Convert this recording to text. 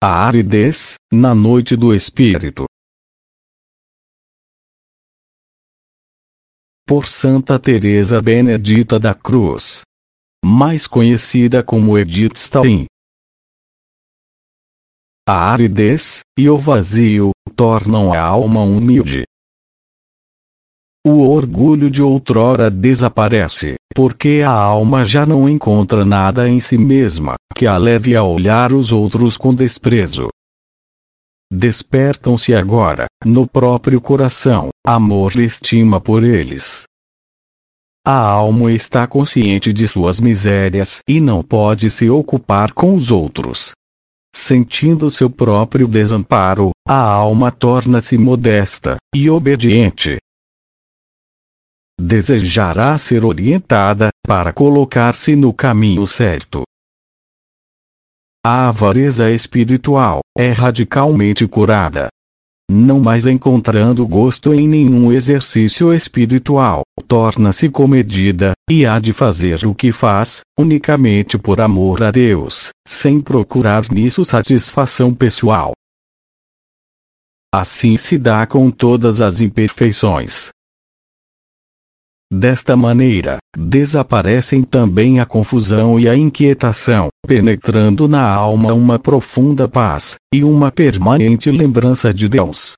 a aridez, na noite do espírito. Por Santa Teresa Benedita da Cruz, mais conhecida como Edith Stein. A aridez e o vazio tornam a alma humilde. O orgulho de outrora desaparece, porque a alma já não encontra nada em si mesma que a leve a olhar os outros com desprezo. Despertam-se agora, no próprio coração, amor e estima por eles. A alma está consciente de suas misérias e não pode se ocupar com os outros. Sentindo seu próprio desamparo, a alma torna-se modesta e obediente, desejará ser orientada, para colocar-se no caminho certo. A avareza espiritual é radicalmente curada. Não mais encontrando gosto em nenhum exercício espiritual, torna-se comedida, e há de fazer o que faz, unicamente por amor a Deus, sem procurar nisso satisfação pessoal. Assim se dá com todas as imperfeições, Desta maneira, desaparecem também a confusão e a inquietação, penetrando na alma uma profunda paz, e uma permanente lembrança de Deus.